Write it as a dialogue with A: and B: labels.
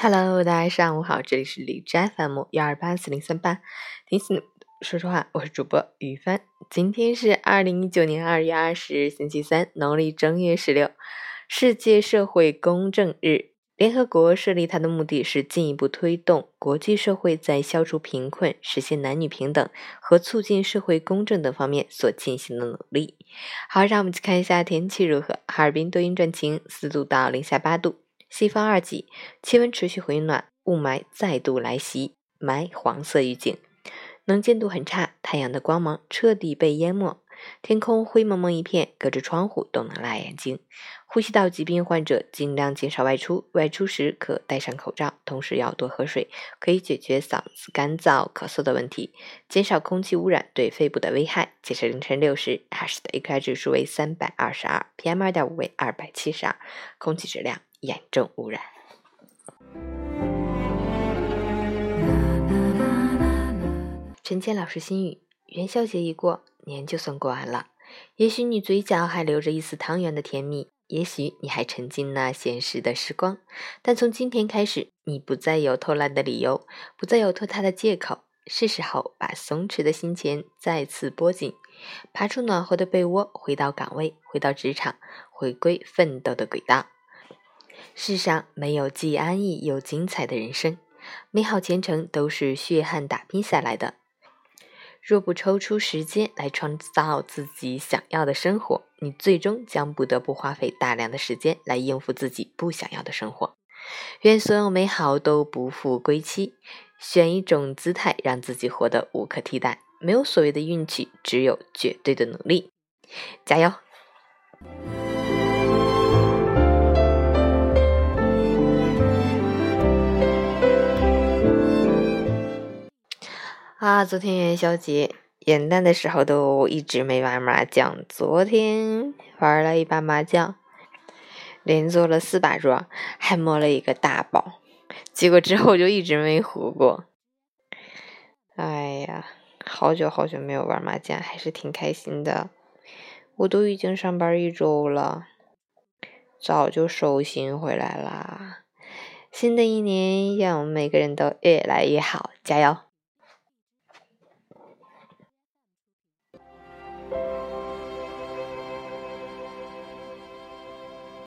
A: Hello，大家上午好，这里是李斋 FM 幺二八四零三八，听心说实话，我是主播于帆。今天是二零一九年二月二十日，星期三，农历正月十六，世界社会公正日。联合国设立它的目的是进一步推动国际社会在消除贫困、实现男女平等和促进社会公正等方面所进行的努力。好，让我们去看一下天气如何。哈尔滨多云转晴，四度到零下八度，西方二级，气温持续回暖，雾霾再度来袭，霾黄色预警，能见度很差，太阳的光芒彻底被淹没。天空灰蒙蒙一片，隔着窗户都能辣眼睛。呼吸道疾病患者尽量减少外出，外出时可戴上口罩，同时要多喝水，可以解决嗓子干燥、咳嗽的问题，减少空气污染对肺部的危害。截至凌晨六时，哈市的 AQI 指数为三百二十二，PM 二点五为二百七十二，空气质量严重污染。陈谦老师心语：元宵节一过。年就算过完了，也许你嘴角还留着一丝汤圆的甜蜜，也许你还沉浸那闲适的时光，但从今天开始，你不再有偷懒的理由，不再有拖沓的借口，是时候把松弛的心弦再次拨紧，爬出暖和的被窝，回到岗位，回到职场，回归奋斗的轨道。世上没有既安逸又精彩的人生，美好前程都是血汗打拼下来的。若不抽出时间来创造自己想要的生活，你最终将不得不花费大量的时间来应付自己不想要的生活。愿所有美好都不负归期，选一种姿态让自己活得无可替代。没有所谓的运气，只有绝对的努力。加油！啊，昨天元宵节元旦的时候都一直没玩麻将，昨天玩了一把麻将，连做了四把桌，还摸了一个大包，结果之后就一直没胡过。哎呀，好久好久没有玩麻将，还是挺开心的。我都已经上班一周了，早就收心回来啦。新的一年，让我们每个人都越来越好，加油！